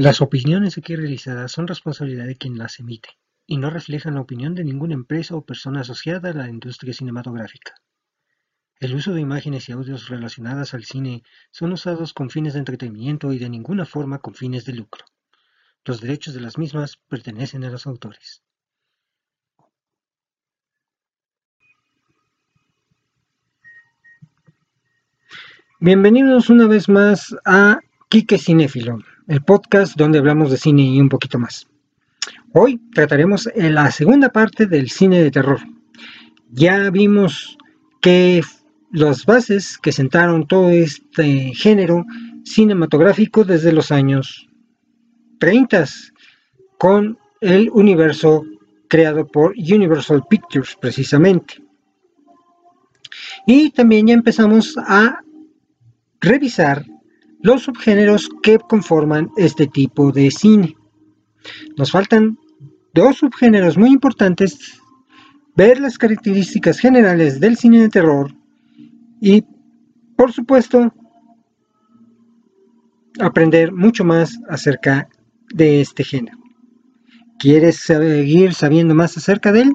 Las opiniones aquí realizadas son responsabilidad de quien las emite y no reflejan la opinión de ninguna empresa o persona asociada a la industria cinematográfica. El uso de imágenes y audios relacionadas al cine son usados con fines de entretenimiento y de ninguna forma con fines de lucro. Los derechos de las mismas pertenecen a los autores. Bienvenidos una vez más a Quique Cinéfilo, el podcast donde hablamos de cine y un poquito más. Hoy trataremos la segunda parte del cine de terror. Ya vimos que las bases que sentaron todo este género cinematográfico desde los años 30 con el universo creado por Universal Pictures precisamente. Y también ya empezamos a revisar los subgéneros que conforman este tipo de cine. Nos faltan dos subgéneros muy importantes, ver las características generales del cine de terror y, por supuesto, aprender mucho más acerca de este género. ¿Quieres seguir sabiendo más acerca de él?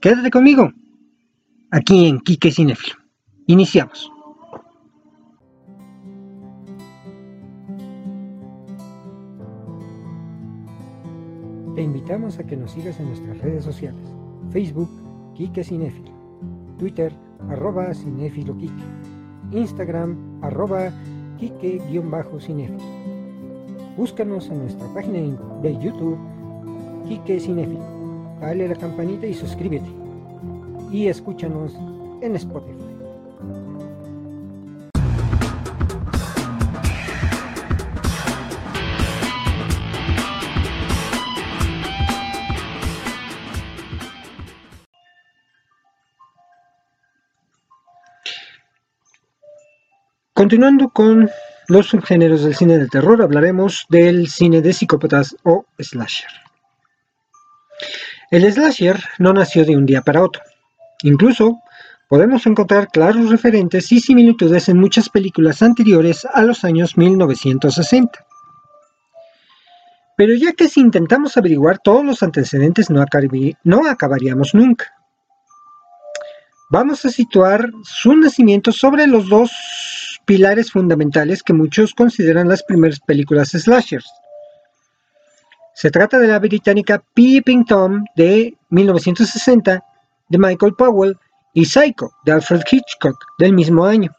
Quédate conmigo, aquí en Quique Cinefilo. Iniciamos. Te invitamos a que nos sigas en nuestras redes sociales. Facebook, Kike Cinefilo. Twitter, arroba Cinefilo Kike. Instagram, arroba Kike-Cinefilo. Búscanos en nuestra página de YouTube, Kike Cinefilo. Dale la campanita y suscríbete. Y escúchanos en Spotify. Continuando con los subgéneros del cine de terror, hablaremos del cine de psicópatas o slasher. El slasher no nació de un día para otro. Incluso podemos encontrar claros referentes y similitudes en muchas películas anteriores a los años 1960. Pero ya que si intentamos averiguar todos los antecedentes no, no acabaríamos nunca. Vamos a situar su nacimiento sobre los dos pilares fundamentales que muchos consideran las primeras películas slashers. Se trata de la británica Peeping Tom de 1960 de Michael Powell y Psycho de Alfred Hitchcock del mismo año.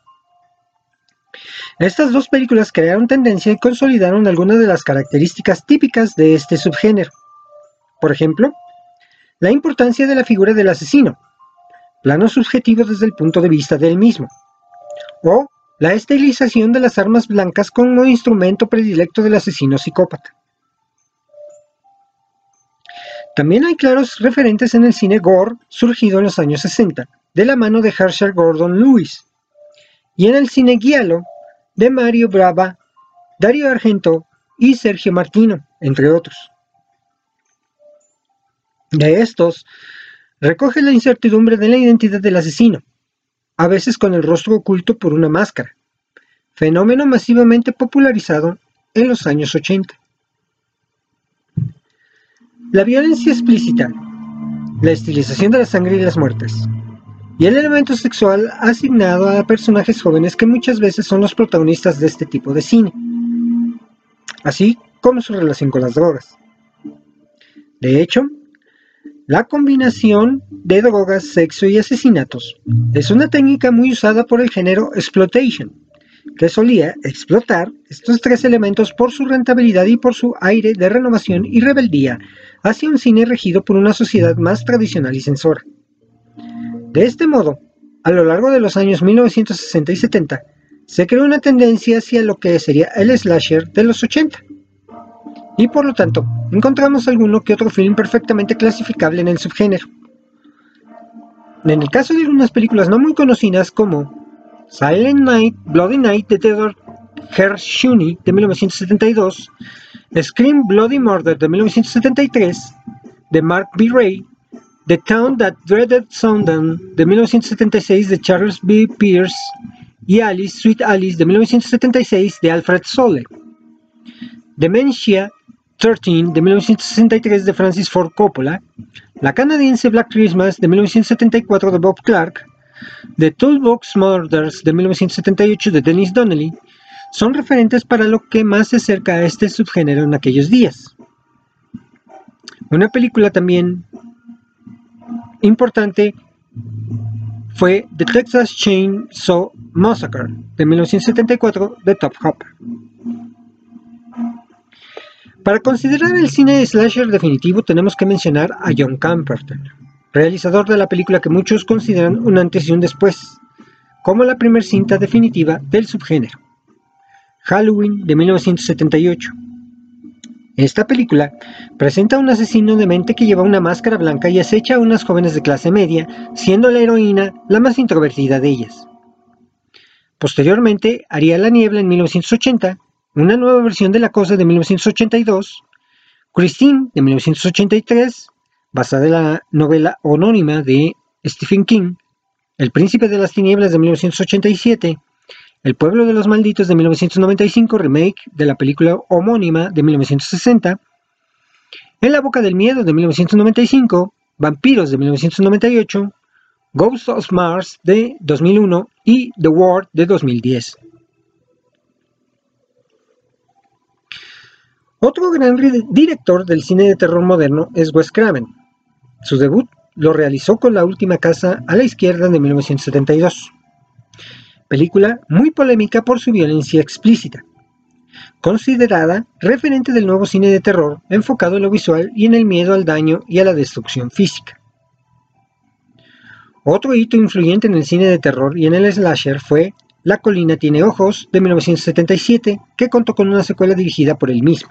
Estas dos películas crearon tendencia y consolidaron algunas de las características típicas de este subgénero. Por ejemplo, la importancia de la figura del asesino, plano subjetivo desde el punto de vista del mismo, o la estilización de las armas blancas como instrumento predilecto del asesino psicópata. También hay claros referentes en el cine gore surgido en los años 60, de la mano de Herschel Gordon Lewis, y en el cine giallo de Mario Brava, Dario Argento y Sergio Martino, entre otros. De estos, recoge la incertidumbre de la identidad del asesino, a veces con el rostro oculto por una máscara, fenómeno masivamente popularizado en los años 80. La violencia explícita, la estilización de la sangre y las muertes, y el elemento sexual asignado a personajes jóvenes que muchas veces son los protagonistas de este tipo de cine, así como su relación con las drogas. De hecho, la combinación de drogas, sexo y asesinatos es una técnica muy usada por el género exploitation, que solía explotar estos tres elementos por su rentabilidad y por su aire de renovación y rebeldía hacia un cine regido por una sociedad más tradicional y censora. De este modo, a lo largo de los años 1960 y 70, se creó una tendencia hacia lo que sería el slasher de los 80, y por lo tanto encontramos alguno que otro film perfectamente clasificable en el subgénero. En el caso de algunas películas no muy conocidas como Silent Night, Bloody Night de Theodore Hershuni de 1972, Scream Bloody Murder de 1973 de Mark B. Ray, The Town That Dreaded Sundown de 1976 de Charles B. Pierce y Alice, Sweet Alice de 1976 de Alfred Sole. Dementia 13 de 1963 de Francis Ford Coppola, la canadiense Black Christmas de 1974 de Bob Clark, The Toolbox Murders de 1978 de Dennis Donnelly, son referentes para lo que más se acerca a este subgénero en aquellos días. Una película también importante fue The Texas Chainsaw Massacre de 1974 de Top Hopper. Para considerar el cine slasher definitivo tenemos que mencionar a John Carpenter, realizador de la película que muchos consideran un antes y un después, como la primer cinta definitiva del subgénero, Halloween de 1978. Esta película presenta a un asesino de mente que lleva una máscara blanca y acecha a unas jóvenes de clase media, siendo la heroína la más introvertida de ellas. Posteriormente haría La Niebla en 1980 una nueva versión de La Cosa de 1982, Christine de 1983, basada en la novela anónima de Stephen King, El Príncipe de las Tinieblas de 1987, El Pueblo de los Malditos de 1995, remake de la película homónima de 1960, En la Boca del Miedo de 1995, Vampiros de 1998, Ghost of Mars de 2001 y The Ward de 2010. Otro gran director del cine de terror moderno es Wes Craven. Su debut lo realizó con La última casa a la izquierda de 1972. Película muy polémica por su violencia explícita, considerada referente del nuevo cine de terror enfocado en lo visual y en el miedo al daño y a la destrucción física. Otro hito influyente en el cine de terror y en el slasher fue La colina tiene ojos de 1977, que contó con una secuela dirigida por él mismo.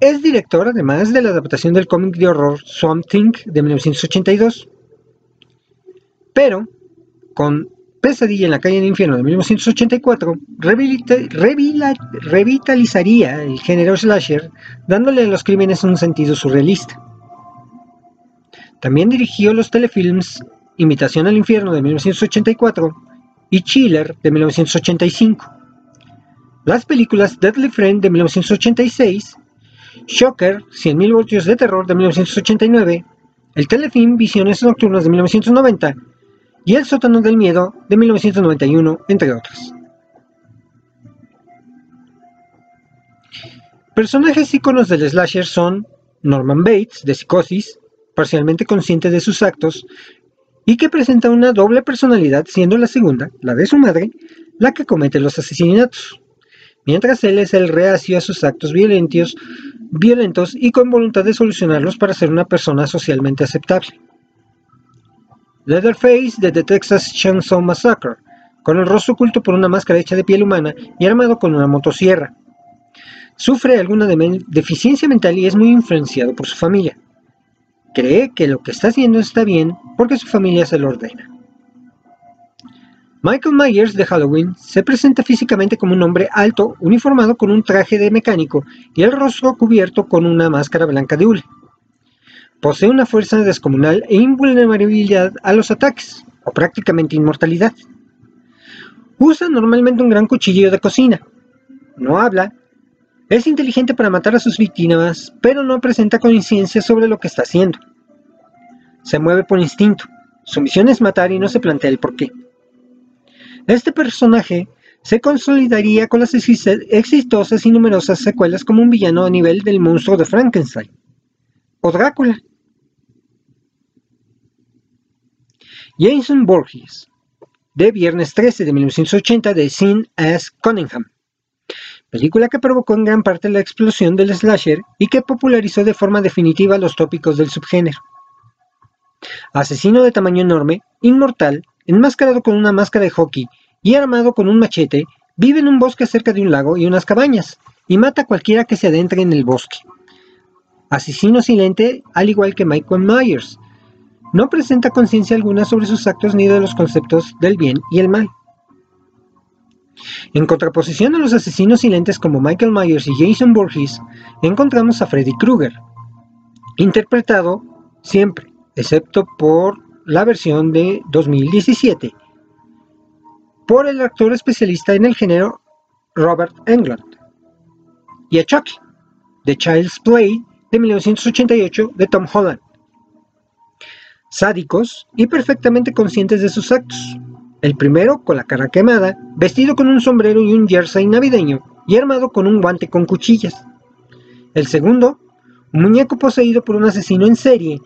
Es director además de la adaptación del cómic de horror Swamp Thing de 1982. Pero, con Pesadilla en la calle del infierno de 1984, revitalizaría el género slasher, dándole a los crímenes un sentido surrealista. También dirigió los telefilms Invitación al infierno de 1984 y Chiller de 1985. Las películas Deadly Friend de 1986 Shocker, 100.000 voltios de terror de 1989, el telefilm Visiones Nocturnas de 1990 y El sótano del miedo de 1991, entre otros. Personajes íconos del slasher son Norman Bates, de Psicosis, parcialmente consciente de sus actos, y que presenta una doble personalidad, siendo la segunda, la de su madre, la que comete los asesinatos mientras él es el reacio a sus actos violentos, violentos y con voluntad de solucionarlos para ser una persona socialmente aceptable. Leatherface de The Texas Chainsaw Massacre, con el rostro oculto por una máscara hecha de piel humana y armado con una motosierra. Sufre alguna deficiencia mental y es muy influenciado por su familia. Cree que lo que está haciendo está bien porque su familia se lo ordena. Michael Myers de Halloween se presenta físicamente como un hombre alto, uniformado con un traje de mecánico y el rostro cubierto con una máscara blanca de hule. Posee una fuerza descomunal e invulnerabilidad a los ataques, o prácticamente inmortalidad. Usa normalmente un gran cuchillo de cocina. No habla. Es inteligente para matar a sus víctimas, pero no presenta conciencia sobre lo que está haciendo. Se mueve por instinto. Su misión es matar y no se plantea el porqué. Este personaje se consolidaría con las exitosas y numerosas secuelas como un villano a nivel del monstruo de Frankenstein o Drácula. Jason Borges, de Viernes 13 de 1980 de Sin S. Cunningham, película que provocó en gran parte la explosión del slasher y que popularizó de forma definitiva los tópicos del subgénero. Asesino de tamaño enorme, inmortal, enmascarado con una máscara de hockey y armado con un machete, vive en un bosque cerca de un lago y unas cabañas, y mata a cualquiera que se adentre en el bosque. Asesino silente, al igual que Michael Myers, no presenta conciencia alguna sobre sus actos ni de los conceptos del bien y el mal. En contraposición a los asesinos silentes como Michael Myers y Jason Voorhees, encontramos a Freddy Krueger, interpretado siempre, excepto por la versión de 2017 por el actor especialista en el género Robert Englund, y a Chucky, The Child's Play de 1988 de Tom Holland. Sádicos y perfectamente conscientes de sus actos. El primero con la cara quemada, vestido con un sombrero y un jersey navideño y armado con un guante con cuchillas. El segundo, un muñeco poseído por un asesino en serie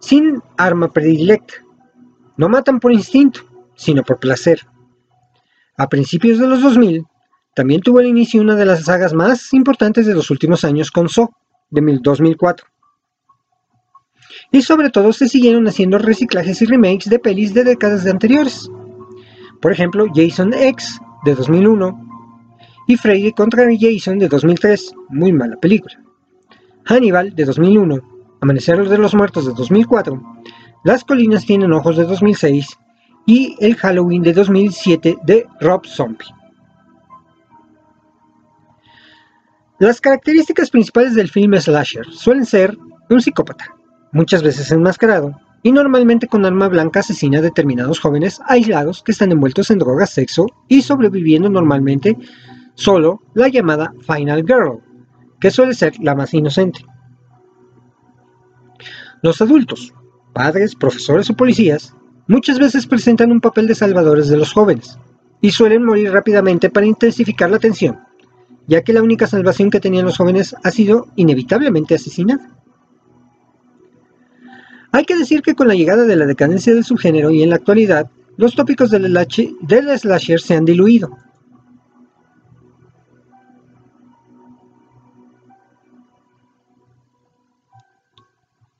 sin arma predilecta. No matan por instinto, sino por placer. A principios de los 2000, también tuvo el inicio una de las sagas más importantes de los últimos años con Saw, de 2004. Y sobre todo se siguieron haciendo reciclajes y remakes de pelis de décadas anteriores. Por ejemplo, Jason X, de 2001, y Freddy contra Jason, de 2003, muy mala película. Hannibal, de 2001, Amanecer de los Muertos, de 2004, Las Colinas Tienen Ojos, de 2006, y El Halloween, de 2007, de Rob Zombie. Las características principales del film slasher suelen ser un psicópata, muchas veces enmascarado, y normalmente con arma blanca asesina a determinados jóvenes aislados que están envueltos en drogas, sexo y sobreviviendo normalmente solo la llamada Final Girl, que suele ser la más inocente. Los adultos, padres, profesores o policías, muchas veces presentan un papel de salvadores de los jóvenes, y suelen morir rápidamente para intensificar la tensión ya que la única salvación que tenían los jóvenes ha sido inevitablemente asesinada. Hay que decir que con la llegada de la decadencia del subgénero y en la actualidad, los tópicos del, slasher se han diluido.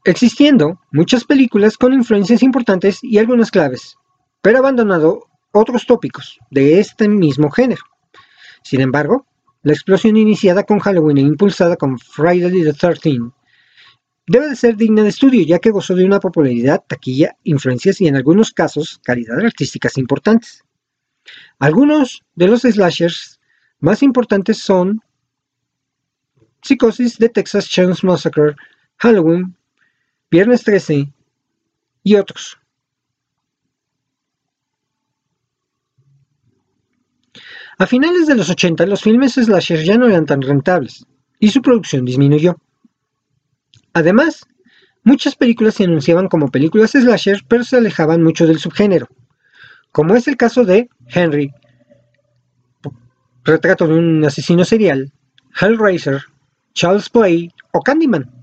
Existiendo muchas películas con influencias importantes y algunas claves, pero abandonado otros tópicos de este mismo género. Sin embargo, la explosión iniciada con Halloween e impulsada con Friday the 13 debe de ser digna de estudio ya que gozó de una popularidad, taquilla, influencias y en algunos casos calidad artísticas importantes. Algunos de los slashers más importantes son Psicosis de Texas Chainsaw Massacre, Halloween, Viernes 13 y otros. A finales de los 80 los filmes slasher ya no eran tan rentables y su producción disminuyó. Además, muchas películas se anunciaban como películas slasher pero se alejaban mucho del subgénero, como es el caso de Henry, retrato de un asesino serial, Hellraiser, Charles Play o Candyman.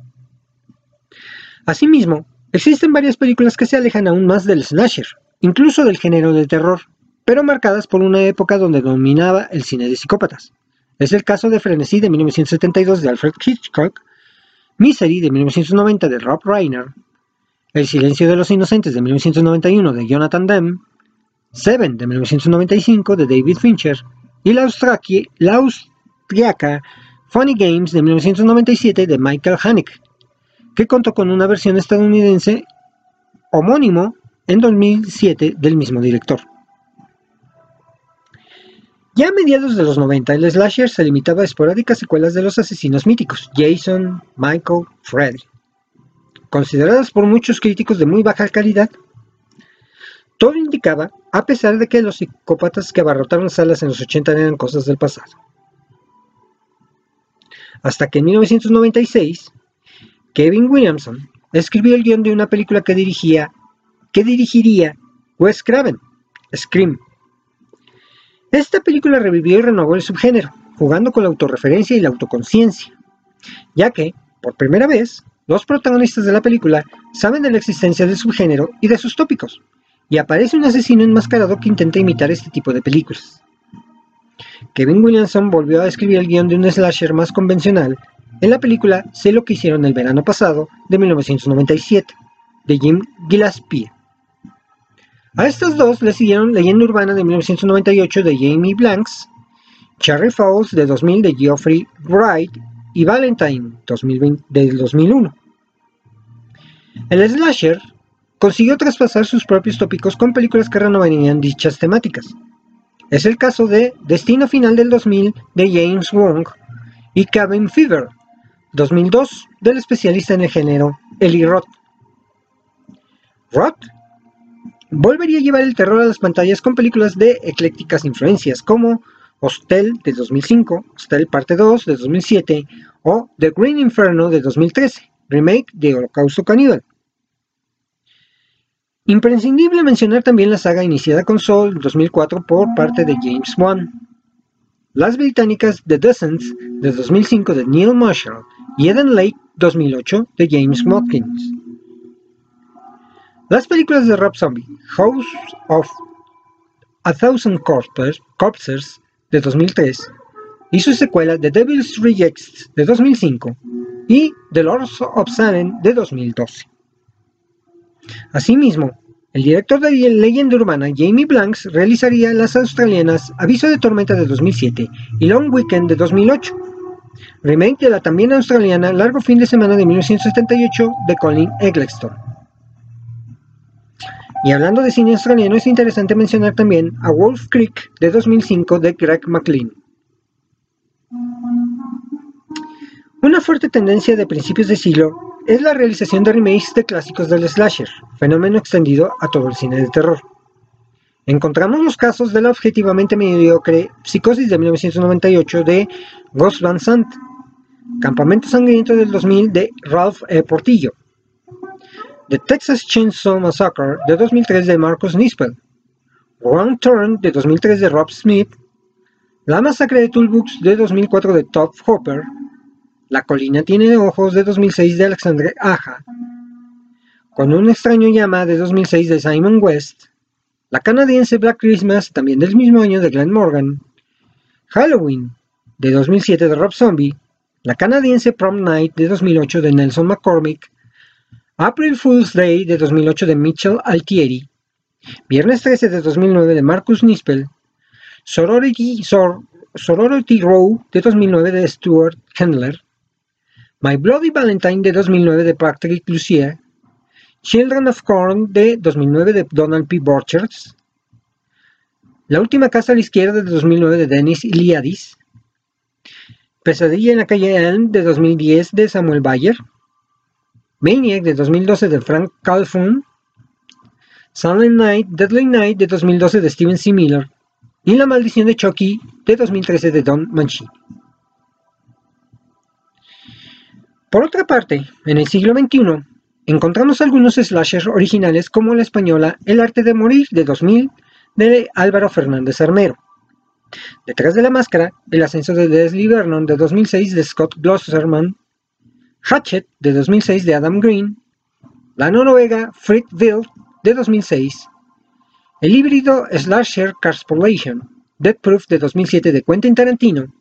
Asimismo, existen varias películas que se alejan aún más del slasher, incluso del género del terror pero marcadas por una época donde dominaba el cine de psicópatas. Es el caso de Frenesí de 1972 de Alfred Hitchcock, Misery de 1990 de Rob Reiner, El silencio de los inocentes de 1991 de Jonathan Demme, Seven de 1995 de David Fincher y la austriaca Funny Games de 1997 de Michael Haneke, que contó con una versión estadounidense homónimo en 2007 del mismo director. Ya a mediados de los 90, el slasher se limitaba a esporádicas secuelas de los asesinos míticos, Jason, Michael, Freddy, consideradas por muchos críticos de muy baja calidad. Todo indicaba, a pesar de que los psicópatas que abarrotaron salas en los 80 eran cosas del pasado. Hasta que en 1996, Kevin Williamson escribió el guion de una película que dirigía, que dirigiría Wes Craven, Scream, esta película revivió y renovó el subgénero, jugando con la autorreferencia y la autoconciencia, ya que, por primera vez, los protagonistas de la película saben de la existencia del subgénero y de sus tópicos, y aparece un asesino enmascarado que intenta imitar este tipo de películas. Kevin Williamson volvió a escribir el guion de un slasher más convencional en la película Sé lo que hicieron el verano pasado de 1997, de Jim Gillespie. A estos dos le siguieron Leyenda Urbana de 1998 de Jamie Blanks, Cherry Falls de 2000 de Geoffrey Wright y Valentine 2020, del 2001. El slasher consiguió traspasar sus propios tópicos con películas que renovarían dichas temáticas. Es el caso de Destino Final del 2000 de James Wong y Cabin Fever 2002 del especialista en el género Eli Roth. Roth volvería a llevar el terror a las pantallas con películas de eclécticas influencias como Hostel de 2005, Hostel Parte 2 de 2007 o The Green Inferno de 2013, remake de Holocausto Caníbal. Imprescindible mencionar también la saga iniciada con Soul 2004 por parte de James Wan. Las británicas The Descent de 2005 de Neil Marshall y Eden Lake 2008 de James Watkins. Las películas de Rob Zombie, House of a Thousand Corpses de 2003 y su secuela The Devil's Rejects de 2005 y The Lords of Salem de 2012. Asimismo, el director de Leyenda Urbana Jamie Blanks realizaría las australianas Aviso de Tormenta de 2007 y Long Weekend de 2008, remake de la también australiana Largo Fin de Semana de 1978 de Colin Eggleston. Y hablando de cine australiano, es interesante mencionar también a Wolf Creek de 2005 de Greg McLean. Una fuerte tendencia de principios de siglo es la realización de remakes de clásicos del slasher, fenómeno extendido a todo el cine de terror. Encontramos los casos de la objetivamente mediocre Psicosis de 1998 de Ghost Van Sant, Campamento Sangriento del 2000 de Ralph E. Portillo, The Texas Chainsaw Massacre de 2003 de Marcus Nispel, Wrong Turn de 2003 de Rob Smith, La Masacre de Toolbooks de 2004 de Todd Hopper, La Colina Tiene Ojos de 2006 de Alexandre Aja, Con un extraño llama de 2006 de Simon West, la canadiense Black Christmas, también del mismo año de Glenn Morgan, Halloween de 2007 de Rob Zombie, la canadiense Prom Night de 2008 de Nelson McCormick, April Fool's Day de 2008 de Mitchell Altieri, Viernes 13 de 2009 de Marcus Nispel, Sorority, Sorority Row de 2009 de Stuart Handler, My Bloody Valentine de 2009 de Patrick Lucier, Children of Corn de 2009 de Donald P. Borchers, La Última Casa a la Izquierda de 2009 de Dennis Iliadis, Pesadilla en la calle Elm de 2010 de Samuel Bayer, Maniac de 2012 de Frank Calhoun, Silent Night, Deadly Night de 2012 de Steven C. Miller y La Maldición de Chucky de 2013 de Don Mancini. Por otra parte, en el siglo XXI, encontramos algunos slashers originales como la española El arte de morir de 2000 de Álvaro Fernández Armero. Detrás de la máscara, El ascenso de Leslie Vernon de 2006 de Scott Glosserman Hatchet de 2006 de Adam Green, la noruega Fritville de 2006, el híbrido Slasher Carspolation, Dead Proof de 2007 de Quentin Tarantino,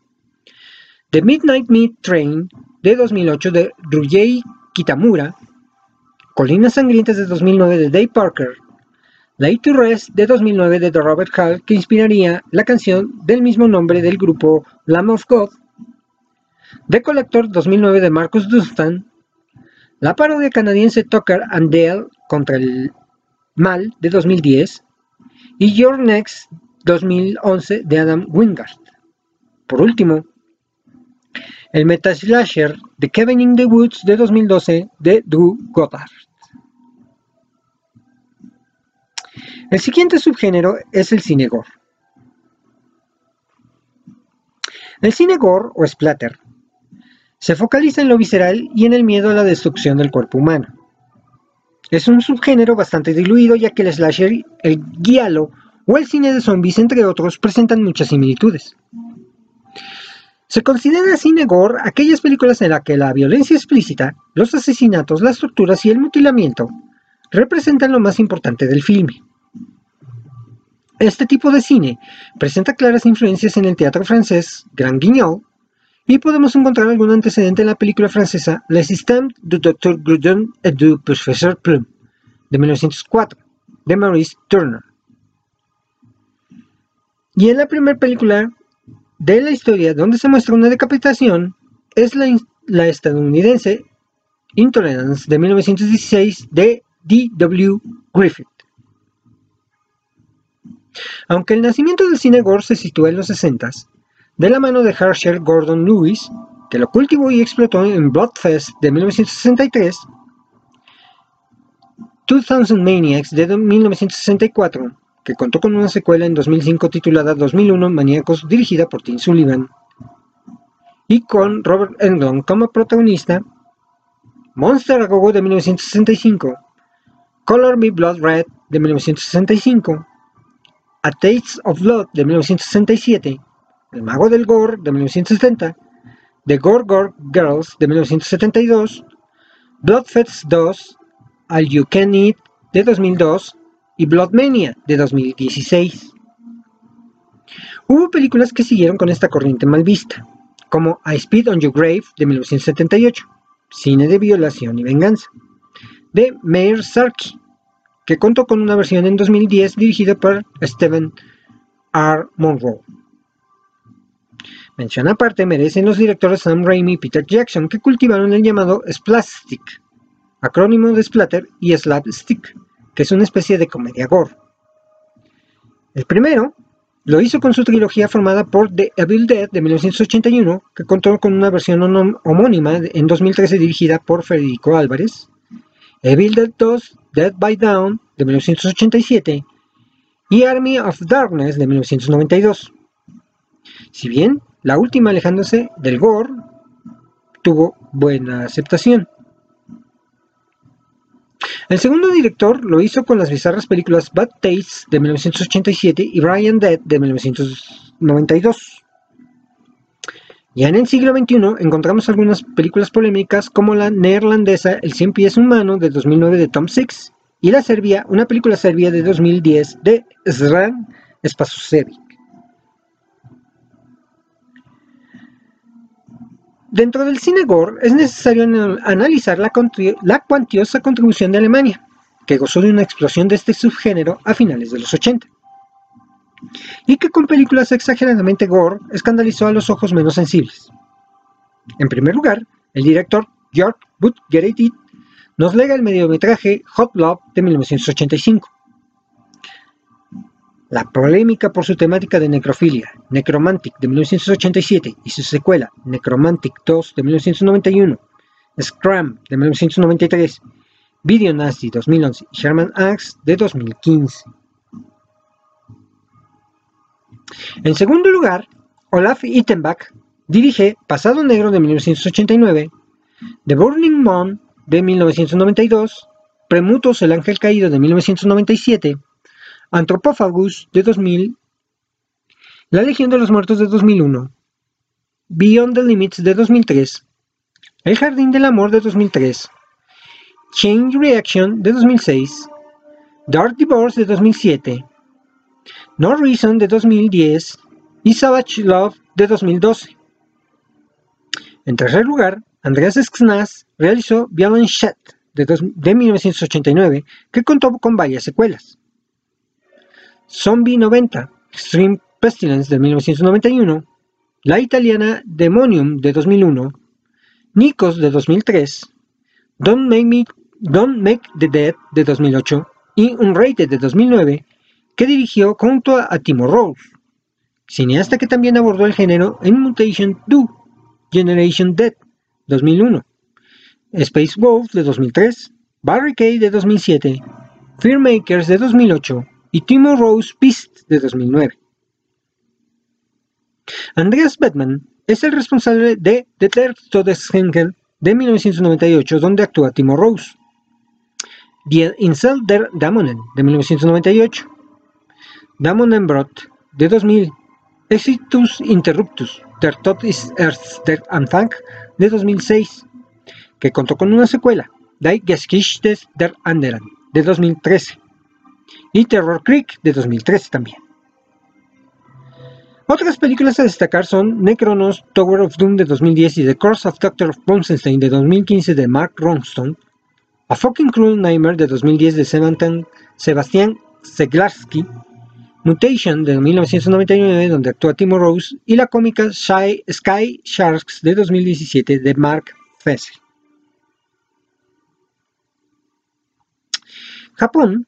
The Midnight Meat Train de 2008 de Ryuhei Kitamura, Colinas Sangrientas de 2009 de Dave Parker, Late to Rest de 2009 de Robert Hall que inspiraría la canción del mismo nombre del grupo Lamb of God The Collector 2009 de Marcus Dunstan, la parodia canadiense Tucker and Dale contra el mal de 2010 y Your Next 2011 de Adam Wingard. Por último, el Metaslasher de Kevin in the Woods de 2012 de Drew Goddard. El siguiente subgénero es el cine gore. El cine gore o splatter se focaliza en lo visceral y en el miedo a la destrucción del cuerpo humano. Es un subgénero bastante diluido ya que el slasher, el guialo o el cine de zombies, entre otros, presentan muchas similitudes. Se considera cine gore aquellas películas en las que la violencia explícita, los asesinatos, las torturas y el mutilamiento representan lo más importante del filme. Este tipo de cine presenta claras influencias en el teatro francés Grand Guignol, y podemos encontrar algún antecedente en la película francesa L'assistant du Dr. Grudon et du Professeur Plum de 1904 de Maurice Turner. Y en la primera película de la historia donde se muestra una decapitación es la, estadounidense Intolerance de 1916 de D.W. Griffith. Aunque el nacimiento del cine gore se sitúa en los 60s, de la mano de Herschel Gordon Lewis, que lo cultivó y explotó en Bloodfest de 1963, 2000 Maniacs de 1964, que contó con una secuela en 2005 titulada 2001 Maníacos, dirigida por Tim Sullivan, y con Robert Englund como protagonista, Monster a Go de 1965, Color Me Blood Red de 1965, A Taste of Blood de 1967, El Mago del Gore de 1970, The Gore Gore Girls de 1972, Bloodfests 2, All You Can Eat de 2002 y Bloodmania de 2016. Hubo películas que siguieron con esta corriente mal vista, como I Speed on Your Grave de 1978, cine de violación y venganza, de Mayer Sarkey, que contó con una versión en 2010 dirigida por Stephen R. Monroe. Mención aparte merecen los directores Sam Raimi y Peter Jackson que cultivaron el llamado Splastic, acrónimo de Splatter y Slapstick, que es una especie de comedia gore. El primero lo hizo con su trilogía formada por The Evil Dead de 1981, que contó con una versión homónima en 2013 dirigida por Federico Álvarez, Evil Dead 2, Dead by Down de 1987 y Army of Darkness de 1992. Si bien la última, alejándose del gore, tuvo buena aceptación. El segundo director lo hizo con las bizarras películas Bad Taste de 1987 y Brian Dead de 1992. Ya en el siglo XXI encontramos algunas películas polémicas como la neerlandesa El cien pies humano de 2009 de Tom Six y la serbia, una película serbia de 2010 de Sran Spasusevic. Dentro del cine gore es necesario analizar la, cuantiosa contribución de Alemania, que gozó de una explosión de este subgénero a finales de los 80, y que con películas exageradamente gore escandalizó a los ojos menos sensibles. En primer lugar, el director George Butgereit nos lega el mediometraje Hot Love de 1985, la polémica por su temática de necrofilia, Necromantic de 1987 y su secuela, Necromantic 2 de 1991, Scram de 1993, Video Nasty 2011 y Sherman Axe de 2015. En segundo lugar, Olaf Ittenbach dirige Pasado Negro de 1989, The Burning Moon de 1992, Premutos el Ángel Caído de 1997, Anthropophagus de 2000, La Legión de los Muertos de 2001, Beyond the Limits de 2003, El Jardín del Amor de 2003, Change Reaction de 2006, Dark Divorce de 2007, No Reason de 2010 y Savage Love de 2012. En tercer lugar, Andreas Sknas realizó Violent Shot de, de 1989, que contó con varias secuelas. Zombie 90, Extreme Pestilence de 1991, la italiana Demonium de 2001, Nikos de 2003, Don't Make, Don't Make the Dead de 2008 y Unrated de 2009, que dirigió junto a Timo Rose, cineasta que también abordó el género en Mutation 2, Generation Dead 2001, Space Wolf de 2003, Barricade de 2007, Fearmakers de 2008, y Timo Rose Beast de 2009. Andreas Bettman es el responsable de The Third Todeshenkel de 1998, donde actúa Timo Rose. Die Insel der Damonen de 1998. Damonenbrot de 2000. Exitus Interruptus der Tod ist erst der Anfang de 2006, que contó con una secuela, Die Geschichte der Anderen de 2013 y Terror Creek de 2013 también. Otras películas a destacar son Necronos, Tower of Doom de 2010 y The Curse of Dr. Bonsenstein de 2015 de Mark Ronstone, A Fucking Cruel Nightmare de 2010 de Sebastian Seglarski, Mutation de 1999 donde actúa Timo Rose y la cómica Sky Sharks de 2017 de Mark Fessel. Japón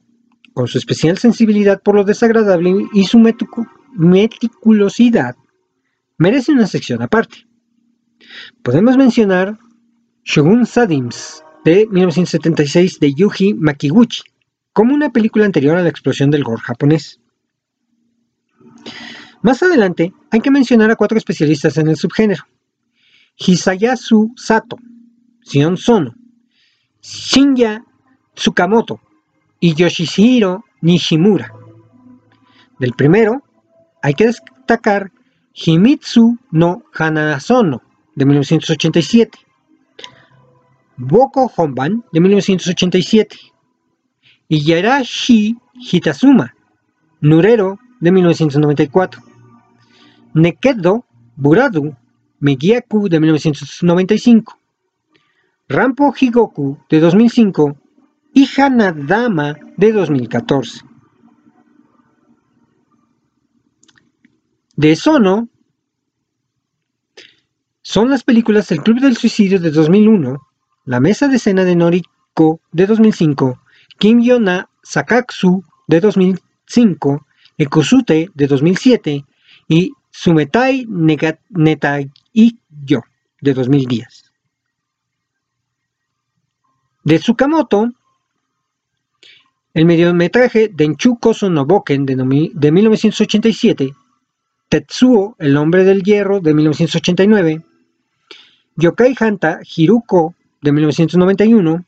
con su especial sensibilidad por lo desagradable y su meticulosidad, merece una sección aparte. Podemos mencionar Shogun Sadims de 1976 de Yuji Makiguchi, como una película anterior a la explosión del gore japonés, Más adelante, hay que mencionar a cuatro especialistas en el subgénero. Hisayasu Sato, Sion Sono, Shinya Tsukamoto y Yoshihiro Nishimura. Del primero, hay que destacar Himitsu no Hanasono de 1987, Boko Honban de 1987 y Yarashi Hitasuma, Nurero de 1994, Nekedo Buradu Megiaku de 1995, Rampo Higoku de 2005 y Hanadama de 2014. De Sono son las películas El Club del Suicidio de 2001, La Mesa de Escena de Noriko de 2005, Kim Yona Sakaksu de 2005, Ekosute de 2007 y Sumetai Netaiyo de 2010. De Tsukamoto, el mediometraje Denchu Koso no Boken de 1987 Tetsuo, el hombre del hierro, de 1989, Yokai Hanta Hiruko, de 1991,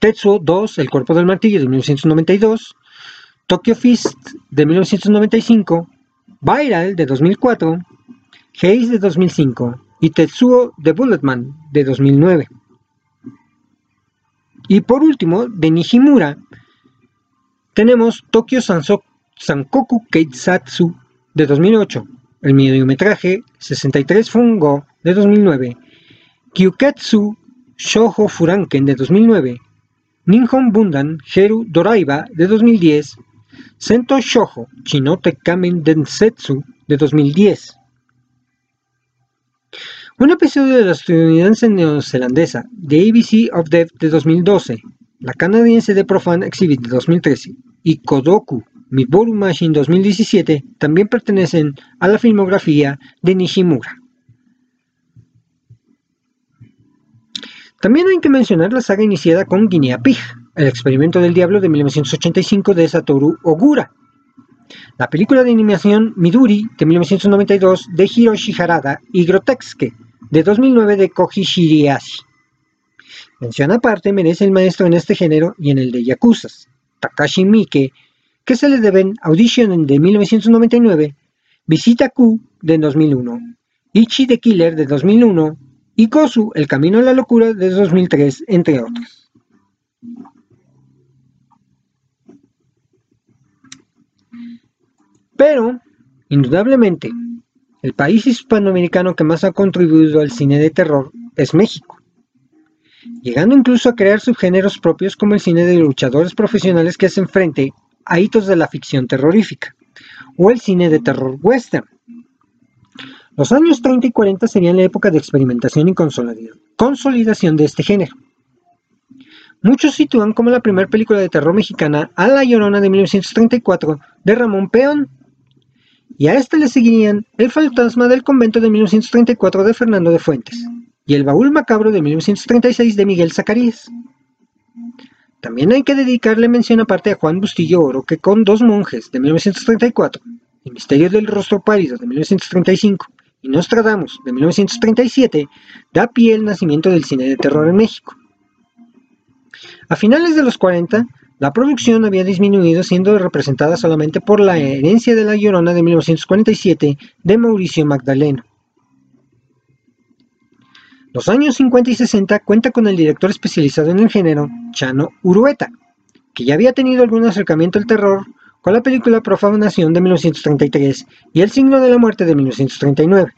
Tetsuo 2, El cuerpo del martillo, de 1992, Tokyo Fist, de 1995, Viral, de 2004, Haze, de 2005, y Tetsuo The Bulletman, de 2009. Y por último, de Nishimura, tenemos Tokyo Sankoku Keitsatsu de 2008, el mediometraje 63 Fungo de 2009, Kyuketsu Shoujo Furanken de 2009, Ninhon Bundan Heru Doraiba de 2010, Sento Shoujo Chinote Kamen Densetsu de 2010. Un episodio de la estadounidense neozelandesa The ABC of Death de 2012, la canadiense de Profane Exhibit de 2013 y Kodoku Miboru Machine 2017 también pertenecen a la filmografía de Nishimura. También hay que mencionar la saga iniciada con Guinea Pig, el experimento del diablo de 1985 de Satoru Ogura, la película de animación Miduri de 1992 de Hiroshi Harada y Grotesque de 2009 de Koji Shiriashi. Mención aparte merece el maestro en este género y en el de Yakuza, Takashi Miike que se le deben Audition de 1999, Visita Q de 2001, Ichi the Killer de 2001 y Kosu, El Camino a la Locura de 2003, entre otros. Pero, indudablemente, el país hispanoamericano que más ha contribuido al cine de terror es México, llegando incluso a crear subgéneros propios como el cine de luchadores profesionales que hacen frente a hitos de la ficción terrorífica, o el cine de terror western. Los años 30 y 40 serían la época de experimentación y consolidación de este género. Muchos sitúan como la primera película de terror mexicana a La Llorona de 1934 de Ramón Peón, y a esta le seguirían El fantasma del convento de 1934 de Fernando de Fuentes y El baúl macabro de 1936 de Miguel Zacarías. También hay que dedicarle mención aparte a Juan Bustillo Oro, que con Dos monjes de 1934, El misterio del rostro pálido de 1935 y Nostradamus de 1937, da pie al nacimiento del cine de terror en México. A finales de los 40, la producción había disminuido siendo representada solamente por La herencia de la Llorona de 1947 de Mauricio Magdaleno. Los años 50 y 60 cuenta con el director especializado en el género, Chano Urueta, que ya había tenido algún acercamiento al terror con la película Profanación de 1933 y El signo de la muerte de 1939.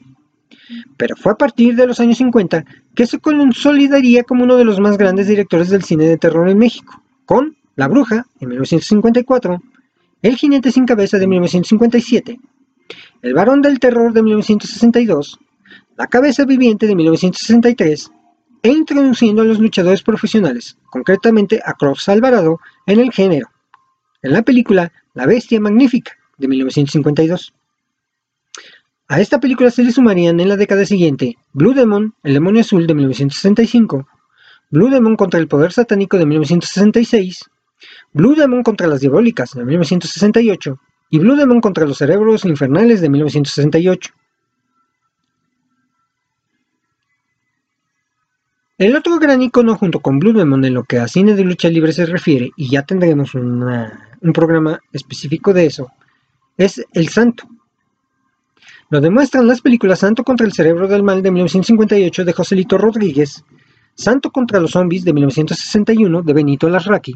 Pero fue a partir de los años 50 que se consolidaría como uno de los más grandes directores del cine de terror en México, con La Bruja en 1954, El jinete sin cabeza de 1957, El varón del terror de 1962, la cabeza viviente de 1963 e introduciendo a los luchadores profesionales, concretamente a Cross Alvarado, en el género, en la película La Bestia Magnífica de 1952. A esta película se le sumarían en la década siguiente Blue Demon, El Demonio Azul de 1965, Blue Demon contra el Poder Satánico de 1966, Blue Demon contra las Diabólicas de 1968 y Blue Demon contra los Cerebros Infernales de 1968. El otro gran icono junto con Blue Demon en lo que a cine de lucha libre se refiere, y ya tendremos un programa específico de eso, es El Santo. Lo demuestran las películas Santo contra el Cerebro del Mal de 1958 de Joselito Rodríguez, Santo contra los Zombies de 1961 de Benito Larraqui,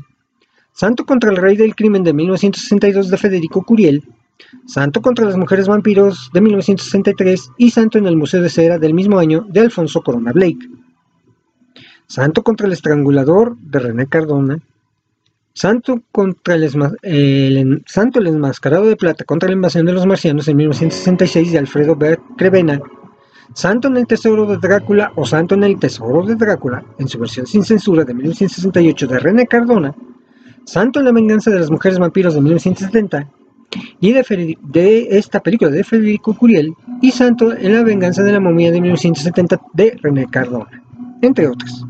Santo contra el Rey del Crimen de 1962 de Federico Curiel, Santo contra las Mujeres Vampiros de 1963 y Santo en el Museo de Cera del mismo año de Alfonso Corona Blake. Santo contra el Estrangulador de René Cardona, Santo contra el, Santo el Enmascarado de Plata contra la invasión de los marcianos en 1966 de Alfredo Bert Crevena, Santo en el Tesoro de Drácula o Santo en el Tesoro de Drácula, en su versión sin censura de 1968 de René Cardona, Santo en la venganza de las mujeres vampiros de 1970 y de, de, esta película de Federico Curiel y Santo en la venganza de la momia de 1970 de René Cardona, entre otras.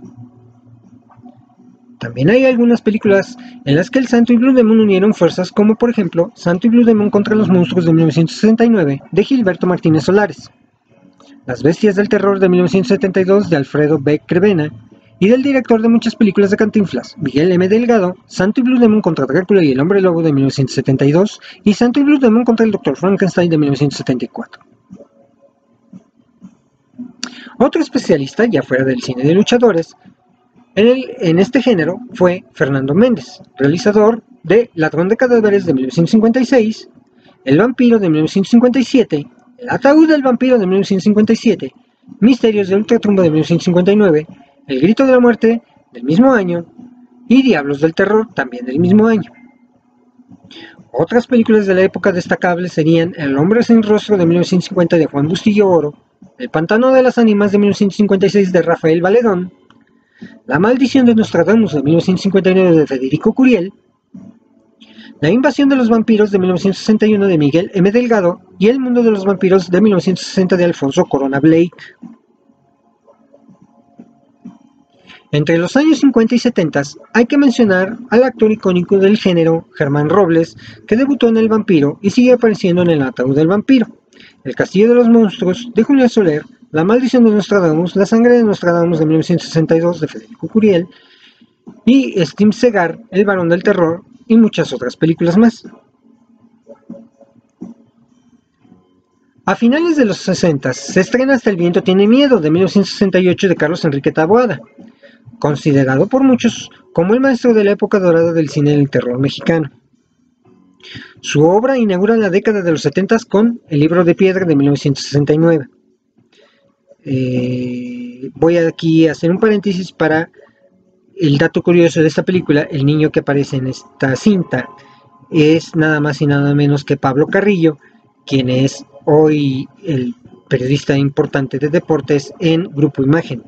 También hay algunas películas en las que el Santo y Blue Demon unieron fuerzas, como por ejemplo Santo y Blue Demon contra los monstruos de 1969 de Gilberto Martínez Solares, Las Bestias del Terror de 1972 de Alfredo B. Crevena y del director de muchas películas de Cantinflas, Miguel M. Delgado, Santo y Blue Demon contra Drácula y el Hombre Lobo de 1972 y Santo y Blue Demon contra el Dr. Frankenstein de 1974. Otro especialista, ya fuera del cine de luchadores, en, este género fue Fernando Méndez, realizador de Ladrón de Cadáveres de 1956, El Vampiro de 1957, El Ataúd del Vampiro de 1957, Misterios de Ultratumba de 1959, El Grito de la Muerte del mismo año y Diablos del Terror también del mismo año. Otras películas de la época destacables serían El Hombre sin Rostro de 1950 de Juan Bustillo Oro, El Pantano de las Ánimas de 1956 de Rafael Valedón, la maldición de Nostradamus de 1959 de Federico Curiel, La invasión de los vampiros de 1961 de Miguel M. Delgado y El mundo de los vampiros de 1960 de Alfonso Corona Blake. Entre los años 50 y 70 hay que mencionar al actor icónico del género, Germán Robles, que debutó en El Vampiro y sigue apareciendo en El Ataúd del Vampiro, El Castillo de los Monstruos de Julia Soler, la maldición de Nostradamus, La sangre de Nostradamus de 1962 de Federico Curiel y Steve Segar, El varón del terror y muchas otras películas más. A finales de los 60 se estrena Hasta el viento tiene miedo de 1968 de Carlos Enrique Taboada, considerado por muchos como el maestro de la época dorada del cine del terror mexicano. Su obra inaugura la década de los 70 con El libro de piedra de 1969. Eh, voy aquí a hacer un paréntesis para el dato curioso de esta película, el niño que aparece en esta cinta es nada más y nada menos que Pablo Carrillo, quien es hoy el periodista importante de deportes en Grupo Imagen.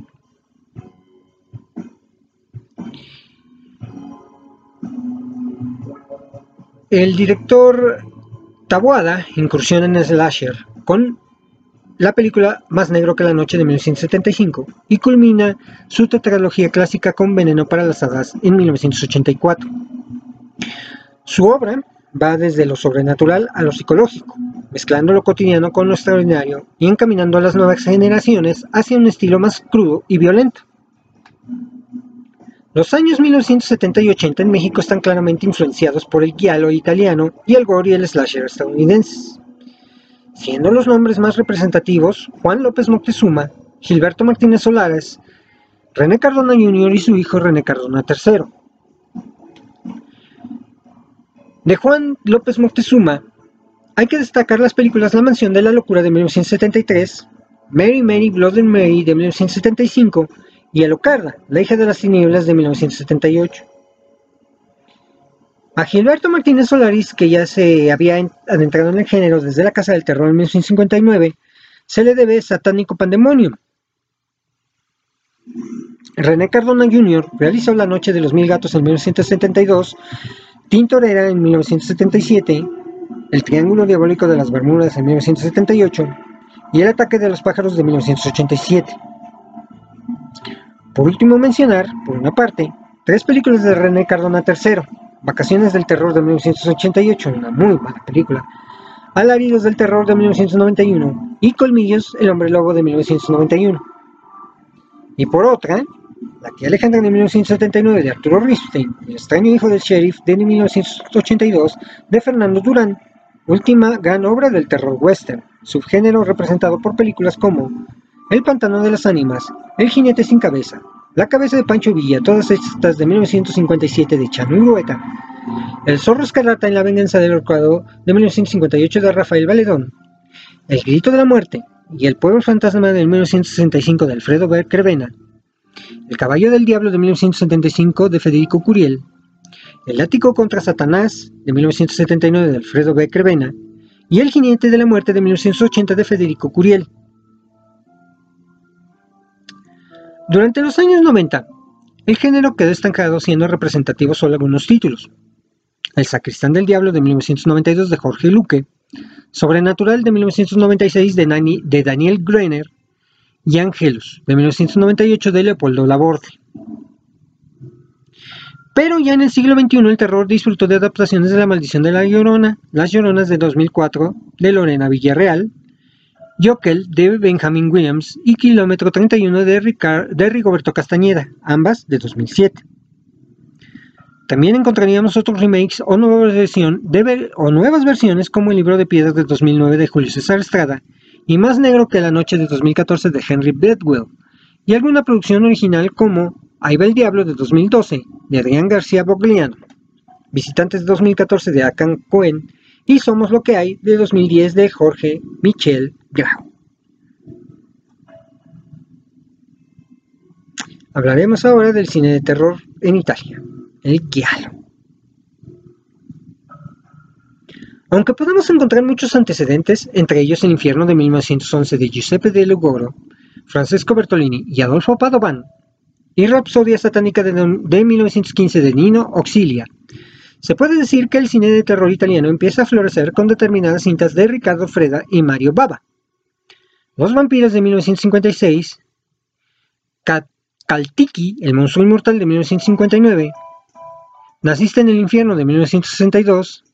El director Tabuada incursiona en Slasher con la película Más negro que la noche de 1975 y culmina su tetralogía clásica con Veneno para las hadas en 1984. Su obra va desde lo sobrenatural a lo psicológico, mezclando lo cotidiano con lo extraordinario y encaminando a las nuevas generaciones hacia un estilo más crudo y violento. Los años 1970 y 80 en México están claramente influenciados por el giallo italiano y el gore y el slasher estadounidenses siendo los nombres más representativos Juan López Moctezuma, Gilberto Martínez Solares, René Cardona Jr. y su hijo René Cardona III. De Juan López Moctezuma hay que destacar las películas La Mansión de la Locura de 1973, Mary Mary Blood and Mary de 1975 y Alucarda, la hija de las tinieblas de 1978. A Gilberto Martínez Solaris, que ya se había adentrado en el género desde la Casa del Terror en 1959, se le debe Satánico Pandemonium. René Cardona Jr. realizó La Noche de los Mil Gatos en 1972, Tintorera en 1977, El Triángulo Diabólico de las Bermudas en 1978 y El Ataque de los Pájaros de 1987. Por último mencionar, por una parte, tres películas de René Cardona III, Vacaciones del Terror de 1988, una muy mala película, Alaridos del Terror de 1991 y Colmillos, El Hombre Lobo de 1991. Y por otra, La tía Alejandra de 1979 de Arturo Ripstein, El extraño hijo del sheriff de 1982 de Fernando Durán, última gran obra del terror western, subgénero representado por películas como El pantano de las ánimas, El jinete sin cabeza, La cabeza de Pancho Villa, todas estas de 1957 de Chano Urueta, El zorro escarlata en la venganza del horcado de 1958 de Rafael Valedón, El grito de la muerte y El pueblo fantasma de 1965 de Alfredo Crevena, El caballo del diablo de 1975 de Federico Curiel, El ático contra Satanás de 1979 de Alfredo B. Crevena y El jinete de la muerte de 1980 de Federico Curiel. Durante los años 90, el género quedó estancado siendo representativo solo algunos títulos. El sacristán del diablo de 1992 de Jorge Luque, Sobrenatural de 1996 de, de Daniel Gruener y Angelus de 1998 de Leopoldo Laborde. Pero ya en el siglo XXI el terror disfrutó de adaptaciones de La Maldición de la Llorona, Las Lloronas de 2004 de Lorena Villarreal, Jokel de Benjamin Williams y Kilómetro 31 de, de Rigoberto Castañeda, ambas de 2007. También encontraríamos otros remakes o nuevas versiones como El libro de piedras de 2009 de Julio César Estrada y Más negro que la noche de 2014 de Henry Bedwell, y alguna producción original como Ahí va el diablo de 2012 de Adrián García Bogliano, Visitantes de 2014 de Akan Cohen y Somos lo que hay de 2010 de Jorge Michel Hablaremos ahora del cine de terror en Italia, el Giallo. Aunque podemos encontrar muchos antecedentes, entre ellos El infierno de 1911 de Giuseppe de Lugoro, Francesco Bertolini y Adolfo Padovan, y Rapsodia Satánica de, 1915 de Nino Auxilia. Se puede decir que el cine de terror italiano empieza a florecer con determinadas cintas de Ricardo Freda y Mario Bava. Los vampiros de 1956, Caltiki, el monstruo inmortal de 1959, Naciste en el infierno de 1962,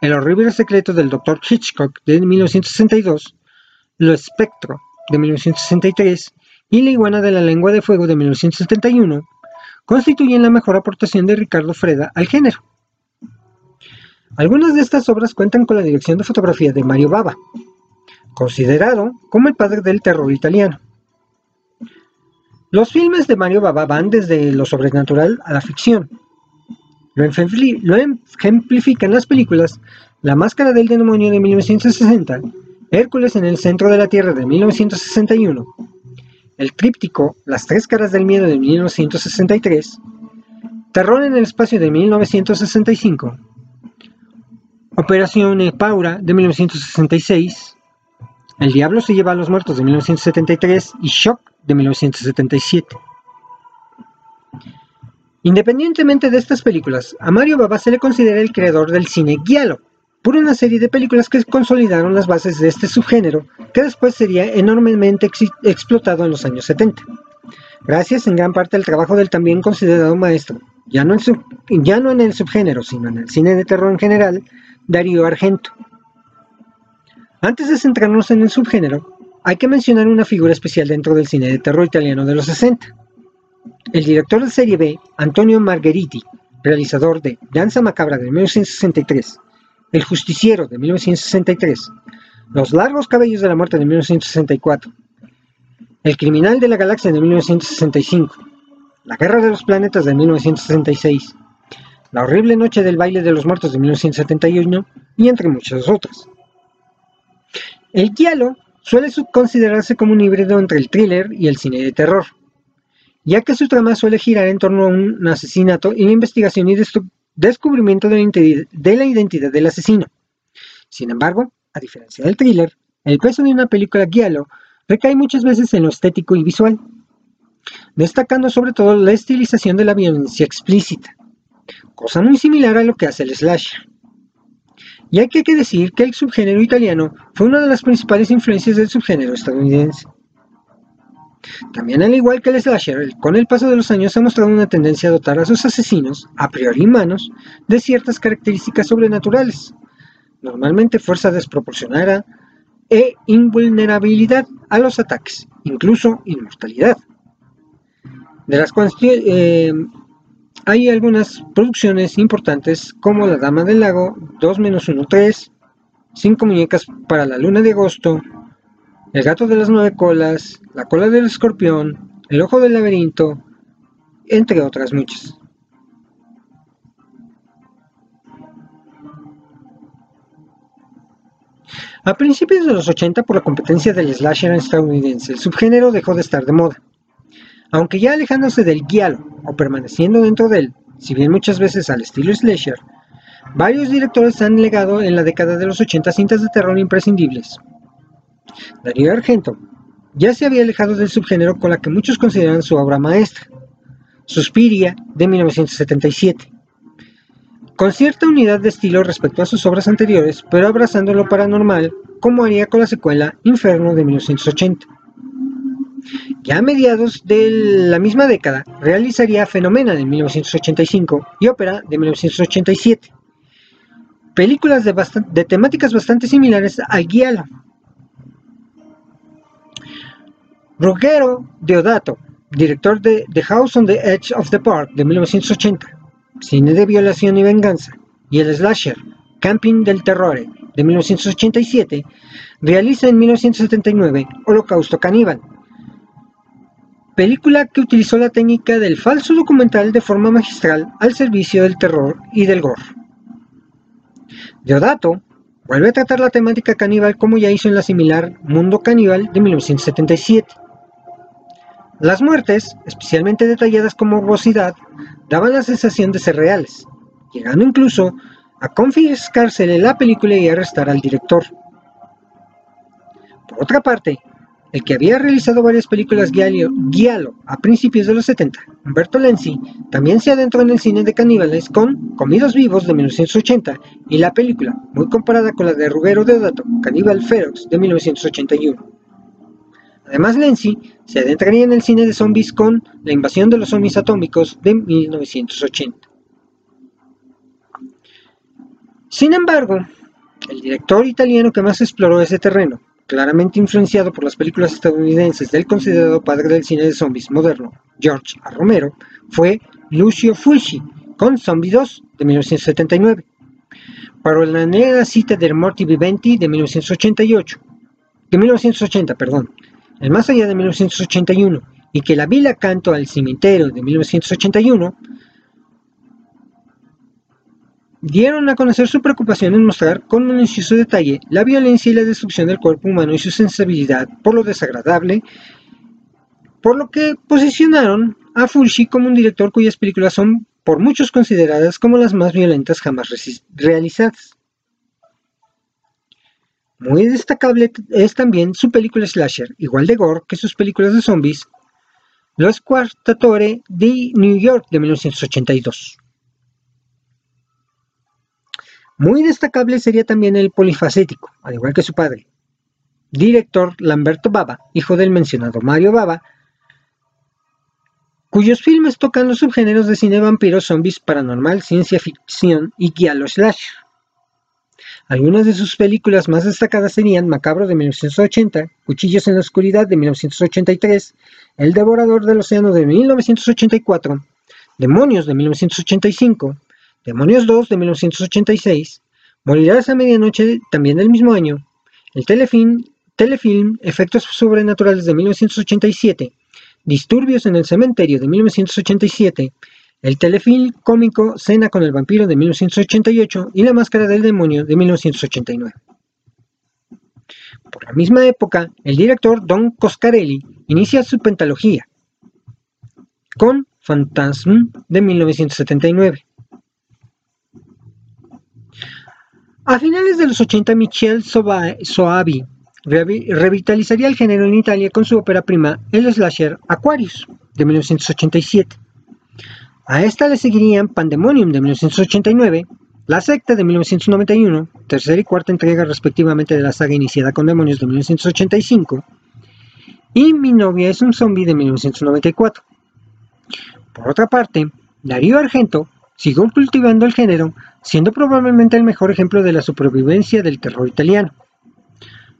El horrible secreto del Dr. Hitchcock de 1962, Lo espectro de 1963 y La iguana de la lengua de fuego de 1971 constituyen la mejor aportación de Ricardo Freda al género. Algunas de estas obras cuentan con la dirección de fotografía de Mario Bava, considerado como el padre del terror italiano. Los filmes de Mario Bava van desde lo sobrenatural a la ficción. Lo, ejemplifican las películas La Máscara del Demonio de 1960, Hércules en el Centro de la Tierra de 1961, el tríptico Las tres caras del miedo de 1963, Terror en el espacio de 1965, Operación Paura de 1966, El diablo se lleva a los muertos de 1973 y Shock de 1977. Independientemente de estas películas, a Mario Baba se le considera el creador del cine giallo, por una serie de películas que consolidaron las bases de este subgénero, que después sería enormemente explotado en los años 70. Gracias en gran parte al trabajo del también considerado maestro, ya no, en ya no en el subgénero, sino en el cine de terror en general, Darío Argento. Antes de centrarnos en el subgénero, hay que mencionar una figura especial dentro del cine de terror italiano de los 60. El director de serie B, Antonio Margheriti, realizador de Danza Macabra de 1963, el Justiciero de 1963, Los Largos Cabellos de la Muerte de 1964, El Criminal de la Galaxia de 1965, La Guerra de los Planetas de 1966, La Horrible Noche del Baile de los Muertos de 1971 y entre muchas otras. El giallo suele considerarse como un híbrido entre el thriller y el cine de terror, ya que su trama suele girar en torno a un asesinato y la investigación y descubrimiento de la, identidad del asesino. Sin embargo, a diferencia del thriller, el peso de una película giallo recae muchas veces en lo estético y visual, destacando sobre todo la estilización de la violencia explícita, cosa muy similar a lo que hace el slasher. Y hay que decir que el subgénero italiano fue una de las principales influencias del subgénero estadounidense. También al igual que el slasher, con el paso de los años ha mostrado una tendencia a dotar a sus asesinos, a priori humanos, de ciertas características sobrenaturales, normalmente fuerza desproporcionada e invulnerabilidad a los ataques, incluso inmortalidad. De las eh, hay algunas producciones importantes como La Dama del Lago, 2-1-3, 5 muñecas para la luna de agosto, El gato de las nueve colas, La cola del escorpión, El ojo del laberinto, entre otras muchas. A principios de los 80, por la competencia del slasher estadounidense, el subgénero dejó de estar de moda. Aunque ya alejándose del guialo o permaneciendo dentro de él, si bien muchas veces al estilo slasher, varios directores han legado en la década de los 80 cintas de terror imprescindibles. Darío Argento ya se había alejado del subgénero con la que muchos consideran su obra maestra, Suspiria de 1977 con cierta unidad de estilo respecto a sus obras anteriores, pero abrazando lo paranormal, como haría con la secuela Inferno de 1980. Ya a mediados de la misma década, realizaría Fenomena de 1985 y Ópera de 1987, películas de, temáticas bastante similares a Guialo. Ruggero Deodato, director de The House on the Edge of the Park de 1980, Cine de violación y venganza, y el slasher Camping del Terror de 1987, realiza en 1979 Holocausto Caníbal, película que utilizó la técnica del falso documental de forma magistral al servicio del terror y del gore. Deodato vuelve a tratar la temática caníbal como ya hizo en la similar Mundo Caníbal de 1977 las muertes, especialmente detalladas con morbosidad, daban la sensación de ser reales, llegando incluso a confiscársele la película y arrestar al director. Por otra parte, el que había realizado varias películas guialo, a principios de los 70, Humberto Lenzi, también se adentró en el cine de caníbales con Comidos Vivos de 1980 y la película, muy comparada con la de Ruggero Dato, Caníbal Ferox de 1981. Además, Lenzi se adentraría en el cine de zombies con La invasión de los zombies atómicos de 1980. Sin embargo, el director italiano que más exploró ese terreno, claramente influenciado por las películas estadounidenses del considerado padre del cine de zombies moderno, George A. Romero, fue Lucio Fulci, con Zombie 2 de 1979, para la negra cita del Morti Viventi de 1988, de 1980, perdón, el Más allá de 1981 y que la Vila Canto al Cementerio de 1981 dieron a conocer su preocupación en mostrar con minucioso detalle la violencia y la destrucción del cuerpo humano y su sensibilidad por lo desagradable, por lo que posicionaron a Fulci como un director cuyas películas son por muchos consideradas como las más violentas jamás realizadas. Muy destacable es también su película slasher, igual de gore que sus películas de zombies, Los Quartatore de New York de 1982. Muy destacable sería también el polifacético, al igual que su padre, director Lamberto Baba, hijo del mencionado Mario Baba, cuyos filmes tocan los subgéneros de cine vampiro, zombies, paranormal, ciencia ficción y giallo slasher. Algunas de sus películas más destacadas serían Macabro de 1980, Cuchillos en la Oscuridad de 1983, El Devorador del Océano de 1984, Demonios de 1985, Demonios 2 de 1986, Morirás a Medianoche también del mismo año, el telefilm, telefilm Efectos Sobrenaturales de 1987, Disturbios en el Cementerio de 1987, el telefilm cómico Cena con el vampiro de 1988 y La máscara del demonio de 1989. Por la misma época, el director Don Coscarelli inicia su pentalogía con Phantasm de 1979. A finales de los 80, Michel Soavi revitalizaría el género en Italia con su ópera prima, el slasher Aquarius, de 1987. A esta le seguirían Pandemonium de 1989, La Secta de 1991, tercera y cuarta entrega respectivamente de la saga iniciada con Demonios de 1985, y Mi novia es un zombie de 1994. Por otra parte, Darío Argento siguió cultivando el género, siendo probablemente el mejor ejemplo de la supervivencia del terror italiano.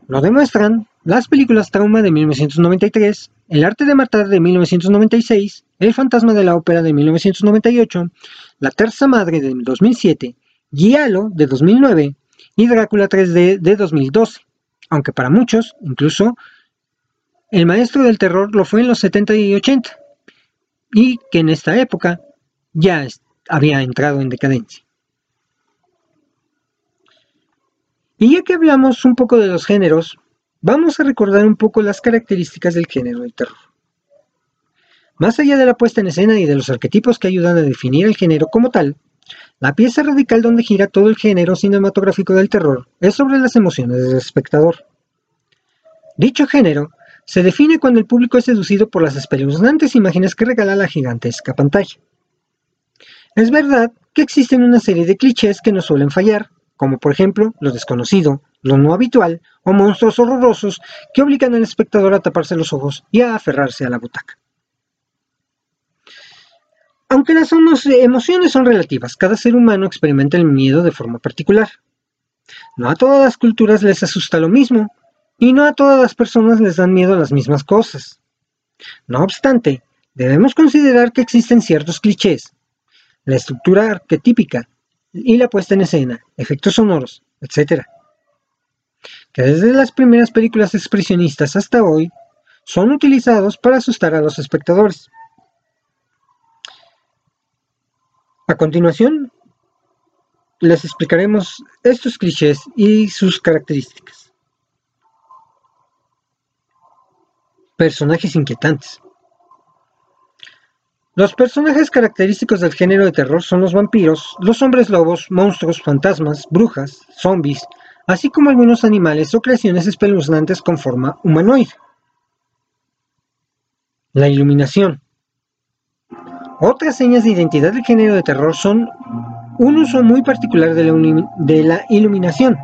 Lo demuestran las películas Trauma de 1993, El arte de matar de 1996, El fantasma de la ópera de 1998, La terza madre de 2007, Giallo de 2009 y Drácula 3D de 2012, aunque para muchos, incluso, el maestro del terror lo fue en los 70 y 80, y que en esta época ya había entrado en decadencia. Y ya que hablamos un poco de los géneros, vamos a recordar un poco las características del género del terror. Más allá de la puesta en escena y de los arquetipos que ayudan a definir el género como tal, la pieza radical donde gira todo el género cinematográfico del terror es sobre las emociones del espectador. Dicho género se define cuando el público es seducido por las espeluznantes imágenes que regala la gigantesca pantalla. Es verdad que existen una serie de clichés que no suelen fallar, como por ejemplo lo desconocido, lo no habitual o monstruos horrorosos que obligan al espectador a taparse los ojos y a aferrarse a la butaca. Aunque las emociones son relativas, cada ser humano experimenta el miedo de forma particular. No a todas las culturas les asusta lo mismo, y no a todas las personas les dan miedo las mismas cosas. No obstante, debemos considerar que existen ciertos clichés, la estructura arquetípica y la puesta en escena, efectos sonoros, etc., que desde las primeras películas expresionistas hasta hoy son utilizados para asustar a los espectadores. A continuación, les explicaremos estos clichés y sus características. Personajes inquietantes. Los personajes característicos del género de terror son los vampiros, los hombres lobos, monstruos, fantasmas, brujas, zombies, así como algunos animales o creaciones espeluznantes con forma humanoide. La iluminación. Otras señas de identidad del género de terror son un uso muy particular de la, iluminación,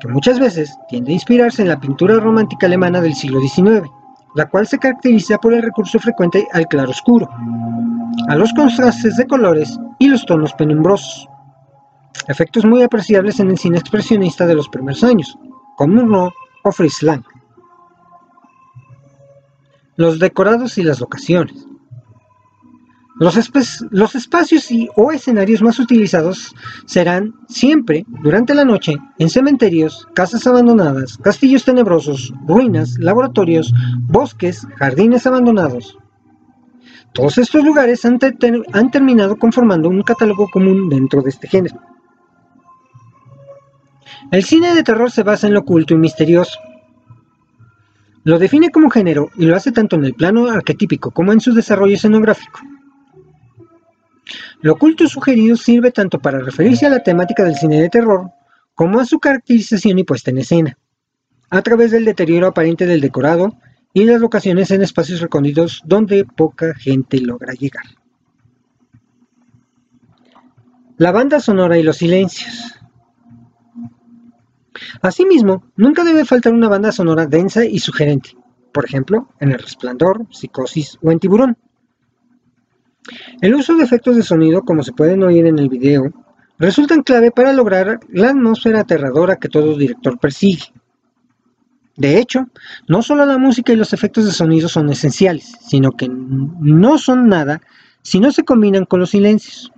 que muchas veces tiende a inspirarse en la pintura romántica alemana del siglo XIX, la cual se caracteriza por el recurso frecuente al claroscuro, a los contrastes de colores y los tonos penumbrosos. Efectos muy apreciables en el cine expresionista de los primeros años, como Murnau o Fritz Lang. Los decorados y las locaciones. Los, espacios y, o escenarios más utilizados serán siempre, durante la noche, en cementerios, casas abandonadas, castillos tenebrosos, ruinas, laboratorios, bosques, jardines abandonados. Todos estos lugares han, terminado conformando un catálogo común dentro de este género. El cine de terror se basa en lo oculto y misterioso. Lo define como género y lo hace tanto en el plano arquetípico como en su desarrollo escenográfico. Lo oculto sugerido sirve tanto para referirse a la temática del cine de terror como a su caracterización y puesta en escena, a través del deterioro aparente del decorado y las locaciones en espacios recónditos donde poca gente logra llegar. La banda sonora y los silencios. Asimismo, nunca debe faltar una banda sonora densa y sugerente, por ejemplo, en El Resplandor, Psicosis o en Tiburón. El uso de efectos de sonido, como se pueden oír en el video, resultan clave para lograr la atmósfera aterradora que todo director persigue. De hecho, no solo la música y los efectos de sonido son esenciales, sino que no son nada si no se combinan con los silencios.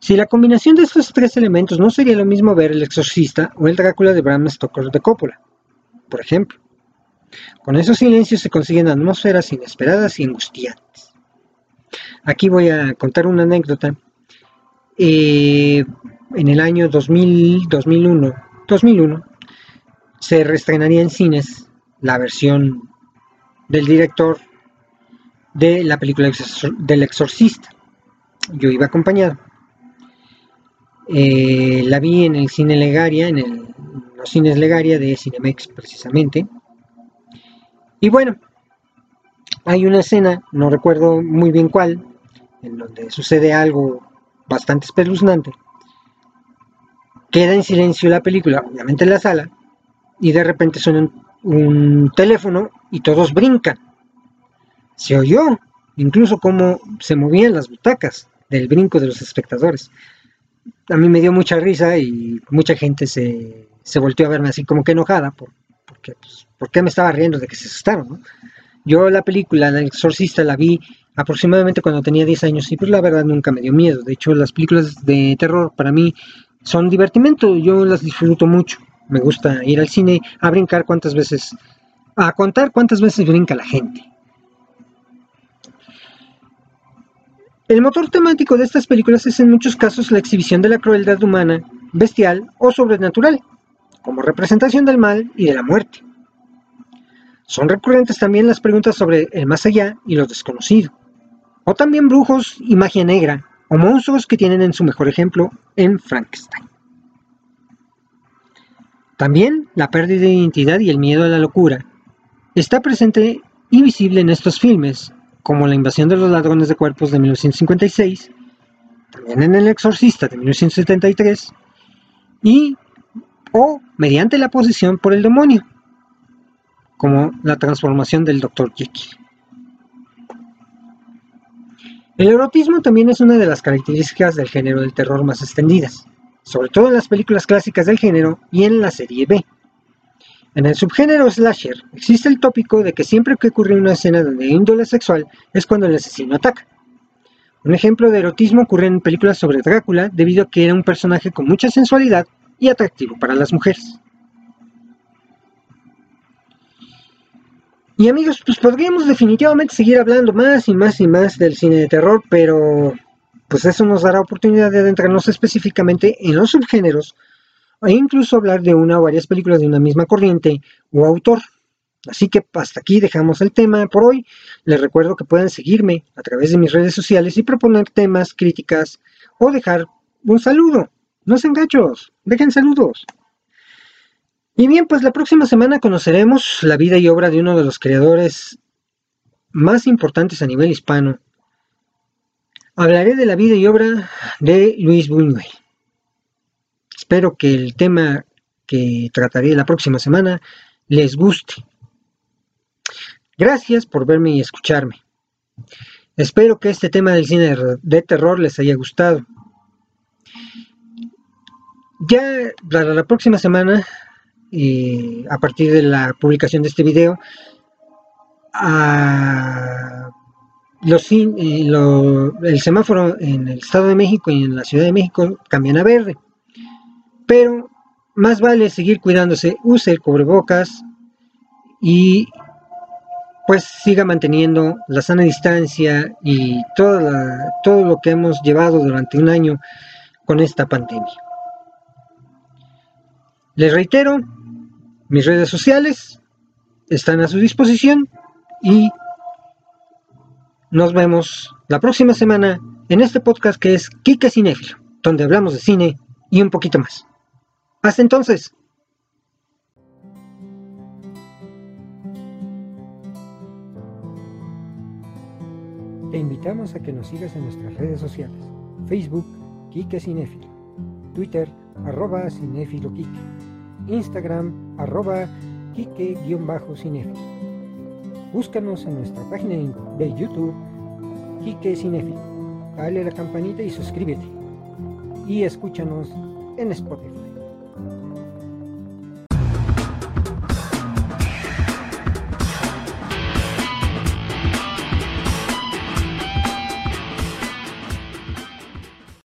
Si la combinación de estos tres elementos no sería lo mismo ver El Exorcista o El Drácula de Bram Stoker de Coppola, por ejemplo. Con esos silencios se consiguen atmósferas inesperadas y angustiantes. Aquí voy a contar una anécdota. Eh, en el año 2000, 2001, 2001 se reestrenaría en cines la versión del director de la película del exorcista. Yo iba acompañado. Eh, la vi en el cine Legaria, en, en los cines Legaria de Cinemex precisamente. Y bueno, hay una escena, no recuerdo muy bien cuál, en donde sucede algo bastante espeluznante. Queda en silencio la película, obviamente en la sala, y de repente suenan un teléfono y todos brincan. Se oyó incluso cómo se movían las butacas del brinco de los espectadores. A mí me dio mucha risa y mucha gente se, se volteó a verme así como que enojada por, porque, pues, ¿por qué me estaba riendo de que se asustaron? Yo la película, El Exorcista, la vi aproximadamente cuando tenía 10 años y pues la verdad nunca me dio miedo. De hecho, las películas de terror para mí son divertimento, yo las disfruto mucho. Me gusta ir al cine a brincar cuántas veces, a contar cuántas veces brinca la gente. El motor temático de estas películas es en muchos casos la exhibición de la crueldad humana, bestial o sobrenatural, como representación del mal y de la muerte. Son recurrentes también las preguntas sobre el más allá y lo desconocido, o también brujos y magia negra, o monstruos que tienen en su mejor ejemplo en Frankenstein. También la pérdida de identidad y el miedo a la locura está presente y visible en estos filmes, como La invasión de los ladrones de cuerpos de 1956, también en El exorcista de 1973, y o mediante la posesión por el demonio, como la transformación del Dr. Jekyll. El erotismo también es una de las características del género del terror más extendidas, sobre todo en las películas clásicas del género y en la serie B. En el subgénero slasher existe el tópico de que siempre que ocurre una escena hay índole sexual es cuando el asesino ataca. Un ejemplo de erotismo ocurre en películas sobre Drácula debido a que era un personaje con mucha sensualidad y atractivo para las mujeres. Y amigos, pues podríamos definitivamente seguir hablando más y más y más del cine de terror, pero pues eso nos dará oportunidad de adentrarnos específicamente en los subgéneros e incluso hablar de una o varias películas de una misma corriente o autor. Así que hasta aquí dejamos el tema por hoy. Les recuerdo que pueden seguirme a través de mis redes sociales y proponer temas, críticas o dejar un saludo. No sean gachos, dejen saludos. Y bien, pues la próxima semana conoceremos la vida y obra de uno de los creadores más importantes a nivel hispano. Hablaré de la vida y obra de Luis Buñuel. Espero que el tema que trataré la próxima semana les guste. Gracias por verme y escucharme. Espero que este tema del cine de terror les haya gustado. Ya para la próxima semana a partir de la publicación de este video, los, eh, el semáforo en el Estado de México y en la Ciudad de México cambian a verde. Pero más vale seguir cuidándose, use el cubrebocas y pues siga manteniendo la sana distancia y toda todo lo que hemos llevado durante un año con esta pandemia. Les reitero, mis redes sociales están a su disposición y nos vemos la próxima semana en este podcast que es Kike Cinéfilo, donde hablamos de cine y un poquito más. Hasta entonces. Te invitamos a que nos sigas en nuestras redes sociales. Facebook, Kike Cinéfilo. Twitter, arroba Cinéfilo Kike. Instagram, arroba Kike-Cinefil. Búscanos en nuestra página de YouTube, Kike Cinefil. Dale la campanita y suscríbete. Y escúchanos en Spotify.